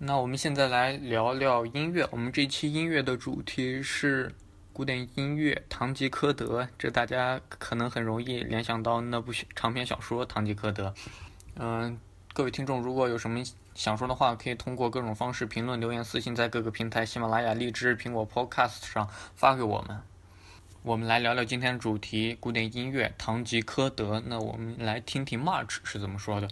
那我们现在来聊聊音乐。我们这期音乐的主题是古典音乐《堂吉诃德》，这大家可能很容易联想到那部长篇小说《堂吉诃德》。嗯，各位听众，如果有什么想说的话，可以通过各种方式评论、留言、私信，在各个平台，喜马拉雅、荔枝、苹果 Podcast 上发给我们。我们来聊聊今天的主题——古典音乐《堂吉诃德》。那我们来听听 March 是怎么说的。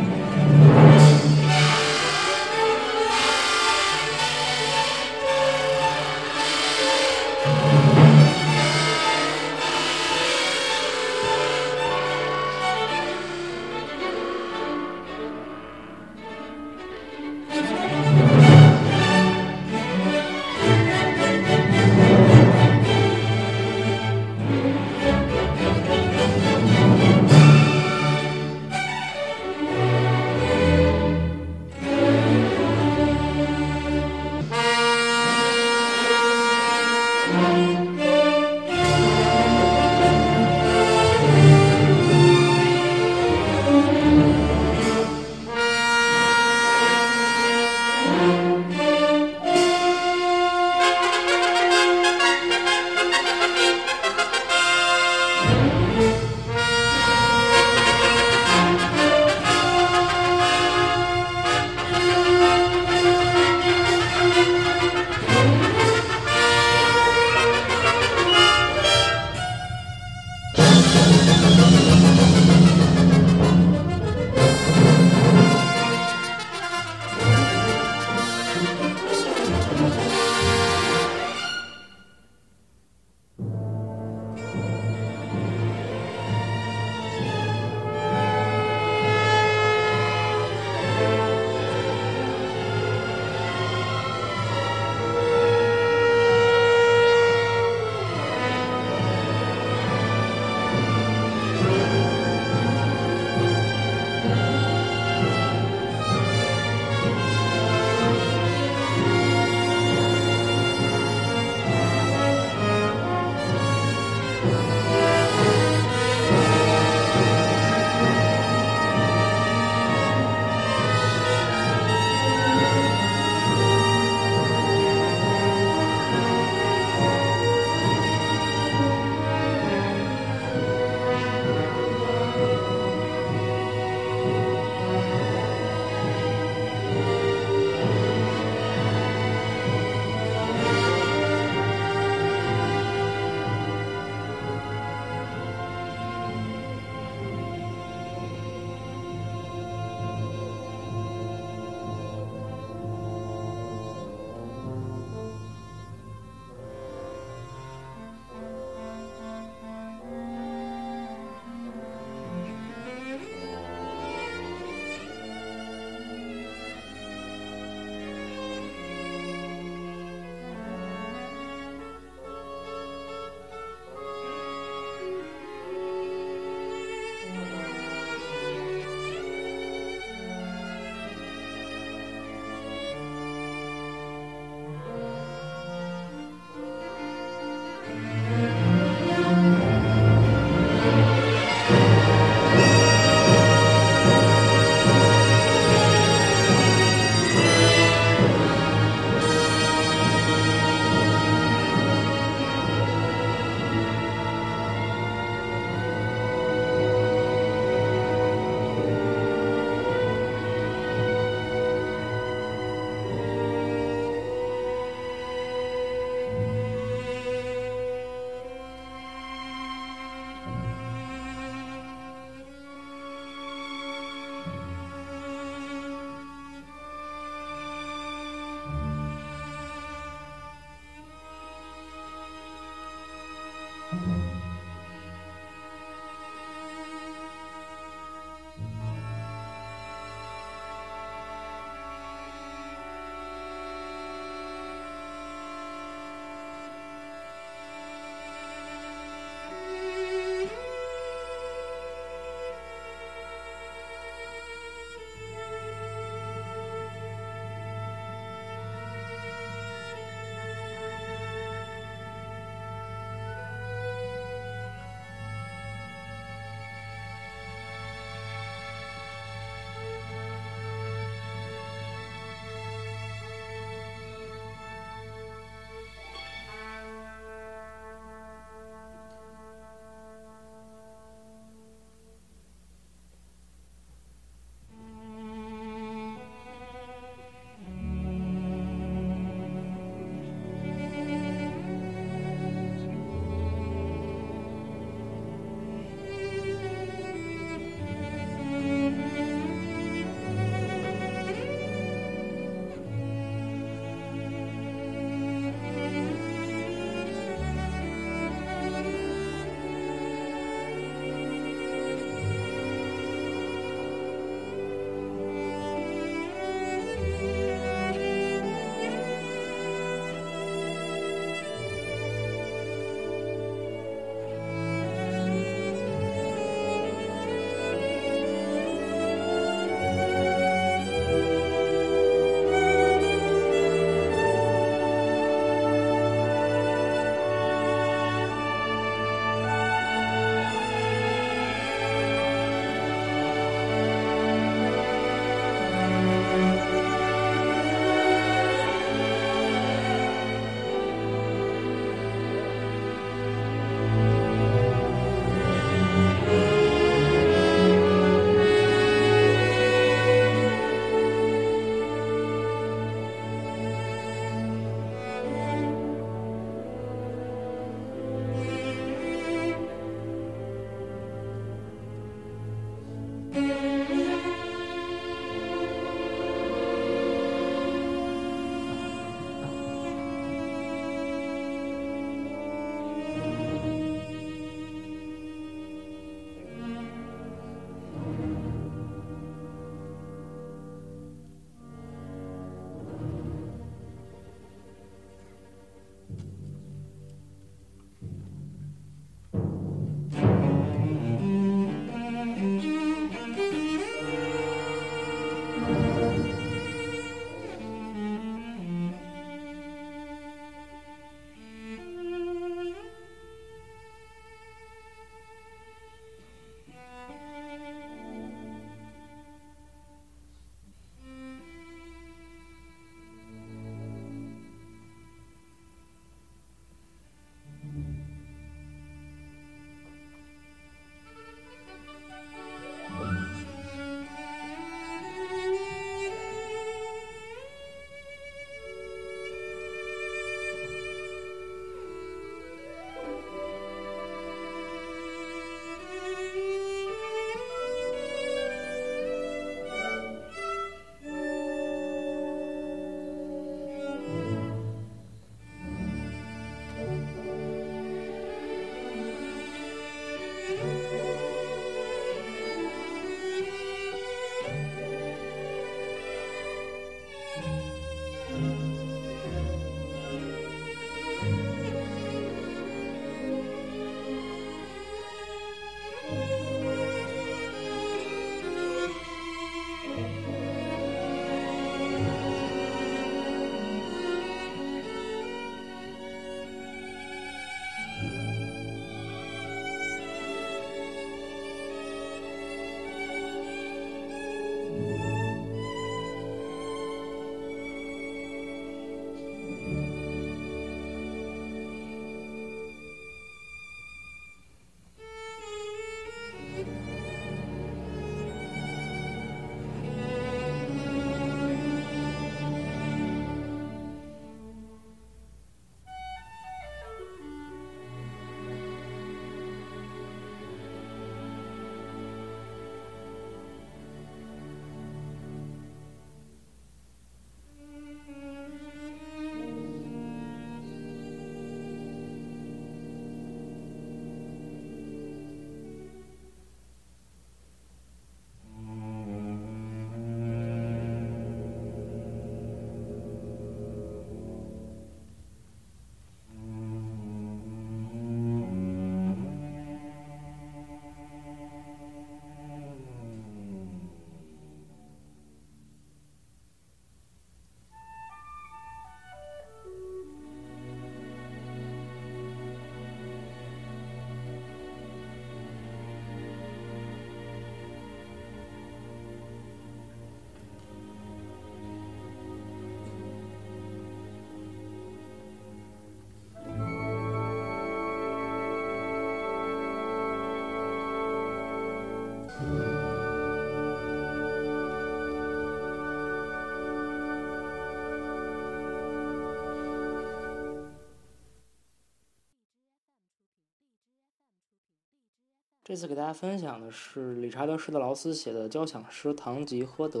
这次给大家分享的是理查德·施特劳斯写的交响诗《堂吉诃德》。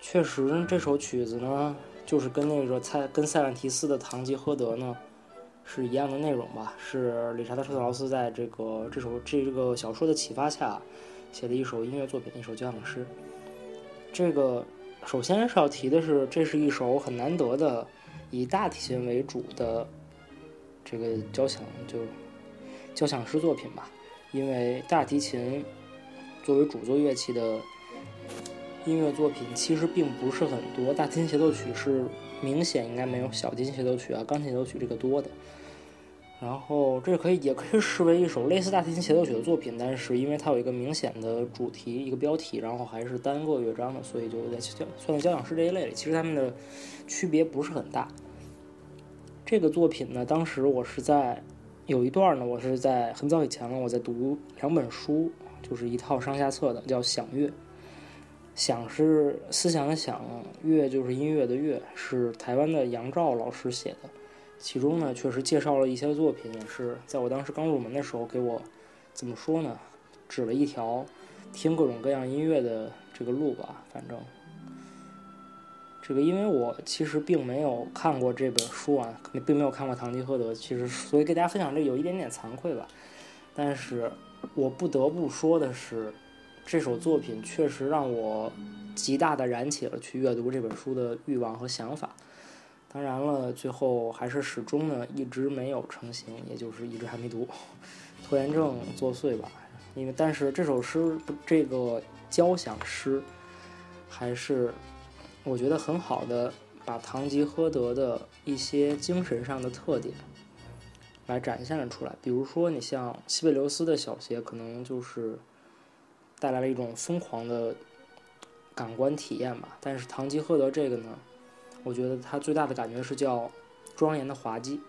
确实，这首曲子呢，就是跟那个塞跟塞万提斯的《堂吉诃德》呢是一样的内容吧？是理查德·施特劳斯在这个这首这个小说的启发下写的一首音乐作品，一首交响诗。这个首先是要提的是，这是一首很难得的以大提琴为主的这个交响就交响诗作品吧。因为大提琴作为主奏乐器的音乐作品其实并不是很多，大提琴协奏曲是明显应该没有小提琴协奏曲啊、钢琴协奏曲这个多的。然后这可以也可以视为一首类似大提琴协奏曲的作品，但是因为它有一个明显的主题、一个标题，然后还是单个乐章的，所以就在交算在交响诗这一类里。其实它们的区别不是很大。这个作品呢，当时我是在。有一段呢，我是在很早以前了，我在读两本书，就是一套上下册的，叫《响乐》。响是思想的响，乐就是音乐的乐，是台湾的杨照老师写的。其中呢，确实介绍了一些作品，也是在我当时刚入门的时候给我怎么说呢，指了一条听各种各样音乐的这个路吧，反正。这个，因为我其实并没有看过这本书啊，并没有看过《堂吉诃德》，其实所以给大家分享这有一点点惭愧吧。但是我不得不说的是，这首作品确实让我极大的燃起了去阅读这本书的欲望和想法。当然了，最后还是始终呢一直没有成型，也就是一直还没读，拖延症作祟吧。因为但是这首诗，这个交响诗还是。我觉得很好的把堂吉诃德的一些精神上的特点来展现了出来。比如说，你像西贝流斯的小协，可能就是带来了一种疯狂的感官体验吧。但是堂吉诃德这个呢，我觉得它最大的感觉是叫庄严的滑稽。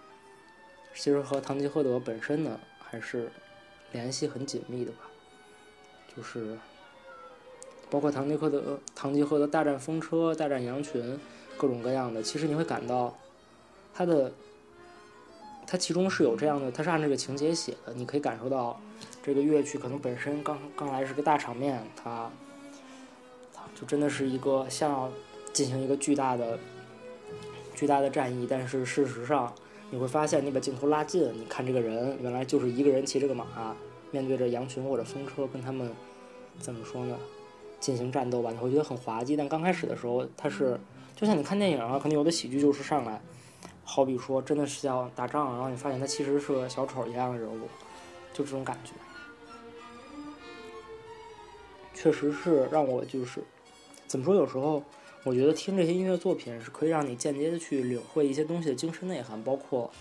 其实和堂吉诃德本身呢，还是联系很紧密的吧，就是。包括堂吉诃德、堂吉诃德大战风车、大战羊群，各种各样的。其实你会感到，他的，他其中是有这样的，他是按这个情节写的。你可以感受到，这个乐曲可能本身刚刚来是个大场面，它，它就真的是一个像进行一个巨大的、巨大的战役。但是事实上，你会发现，你把镜头拉近，你看这个人，原来就是一个人骑着个马，面对着羊群或者风车，跟他们怎么说呢？进行战斗吧，你会觉得很滑稽。但刚开始的时候，它是就像你看电影啊，可能有的喜剧就是上来，好比说真的是要打仗，然后你发现他其实是个小丑一样的人物，就这种感觉，确实是让我就是怎么说？有时候我觉得听这些音乐作品是可以让你间接的去领会一些东西的精神内涵，包括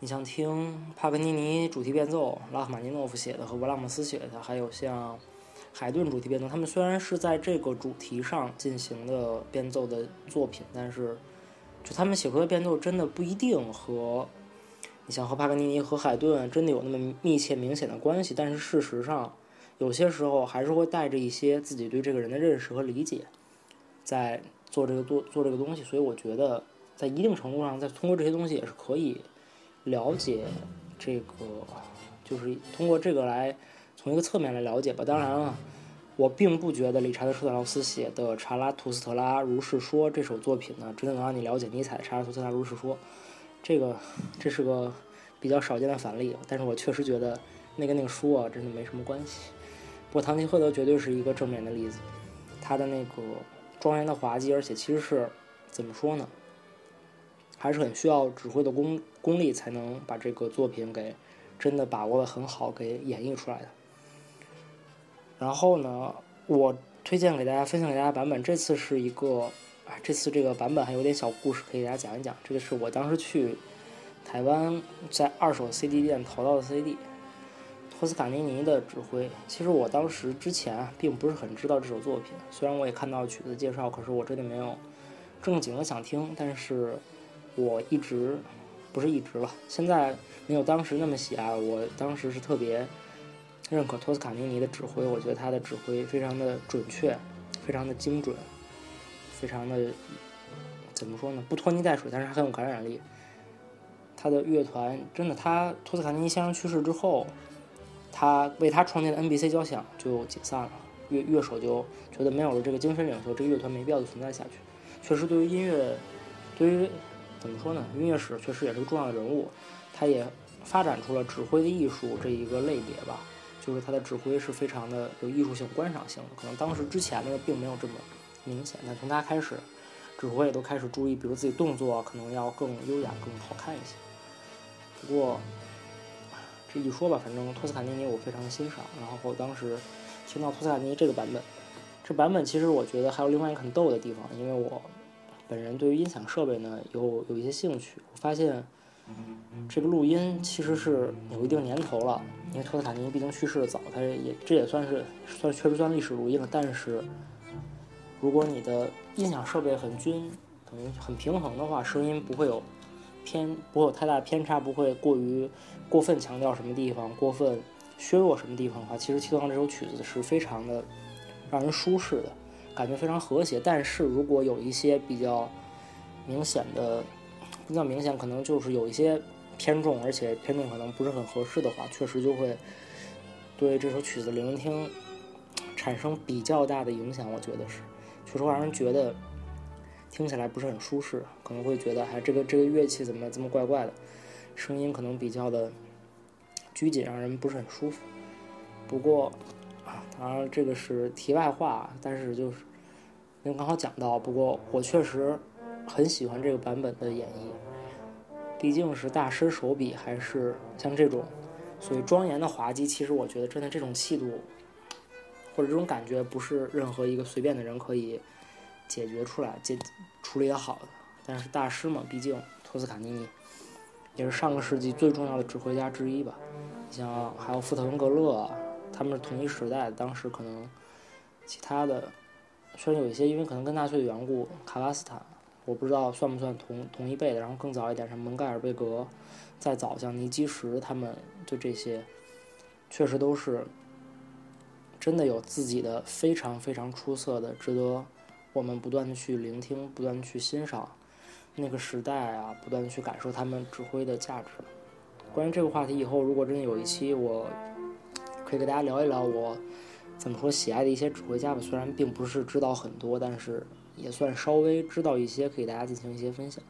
你像听帕格尼尼主题变奏，拉赫玛尼诺夫写的和勃拉姆斯写的，还有像。海顿主题变奏，他们虽然是在这个主题上进行的变奏的作品，但是就他们写出的变奏真的不一定和你像和帕格尼尼和海顿真的有那么密切明显的关系。但是事实上，有些时候还是会带着一些自己对这个人的认识和理解，在做这个做做这个东西。所以我觉得，在一定程度上，在通过这些东西也是可以了解这个，就是通过这个来。从一个侧面来了解吧。当然了，我并不觉得理查德·施特劳斯写的《查拉图斯特拉如是说》这首作品呢，真的能让你了解尼采《查拉图斯特拉如是说》。这个这是个比较少见的反例。但是我确实觉得那跟那个书啊，真的没什么关系。不过唐吉诃德绝对是一个正面的例子。他的那个庄严的滑稽，而且其实是怎么说呢？还是很需要指挥的功功力才能把这个作品给真的把握的很好，给演绎出来的。然后呢，我推荐给大家分享给大家版本，这次是一个，这次这个版本还有点小故事，可以给大家讲一讲。这个是我当时去台湾在二手 CD 店淘到的 CD，托斯卡尼尼的指挥。其实我当时之前并不是很知道这首作品，虽然我也看到曲子介绍，可是我真的没有正经的想听。但是我一直不是一直吧，现在没有当时那么喜爱。我当时是特别。认可托斯卡尼尼的指挥，我觉得他的指挥非常的准确，非常的精准，非常的怎么说呢？不拖泥带水，但是还很有感染力。他的乐团真的，他托斯卡尼尼先生去世之后，他为他创建的 NBC 交响就解散了，乐乐手就觉得没有了这个精神领袖，这个乐团没必要存在下去。确实，对于音乐，对于怎么说呢？音乐史确实也是个重要的人物，他也发展出了指挥的艺术这一个类别吧。就是他的指挥是非常的有艺术性、观赏性的，可能当时之前那个并没有这么明显，但从他开始，指挥也都开始注意，比如自己动作可能要更优雅、更好看一些。不过这一说吧，反正托斯卡尼尼我非常的欣赏，然后我当时听到托斯卡尼尼这个版本，这版本其实我觉得还有另外一个很逗的地方，因为我本人对于音响设备呢有有一些兴趣，我发现。这个录音其实是有一定年头了，因为托斯卡尼毕竟去世的早，他也这也算是算确实算历史录音了。但是，如果你的音响设备很均，等于很平衡的话，声音不会有偏，不会有太大偏差，不会过于过分强调什么地方，过分削弱什么地方的话，其实《七头狼》这首曲子是非常的让人舒适的，感觉非常和谐。但是如果有一些比较明显的，比较明显，可能就是有一些偏重，而且偏重可能不是很合适的话，确实就会对这首曲子聆听产生比较大的影响。我觉得是，确实会让人觉得听起来不是很舒适，可能会觉得，哎，这个这个乐器怎么这么怪怪的，声音可能比较的拘谨，让人不是很舒服。不过啊，当然这个是题外话，但是就是因为刚好讲到，不过我确实。很喜欢这个版本的演绎，毕竟是大师手笔，还是像这种所谓庄严的滑稽，其实我觉得真的这种气度或者这种感觉，不是任何一个随便的人可以解决出来、解处理的好的。但是大师嘛，毕竟托斯卡尼尼也是上个世纪最重要的指挥家之一吧。像还有富特文格勒，他们是同一时代的，当时可能其他的虽然有一些，因为可能跟纳粹的缘故，卡拉斯坦。我不知道算不算同同一辈的，然后更早一点，像蒙盖尔贝格，再早像尼基什，他们就这些，确实都是真的有自己的非常非常出色的，值得我们不断的去聆听，不断的去欣赏那个时代啊，不断的去感受他们指挥的价值。关于这个话题，以后如果真的有一期，我可以给大家聊一聊我怎么说喜爱的一些指挥家吧。虽然并不是知道很多，但是。也算稍微知道一些，可以大家进行一些分享。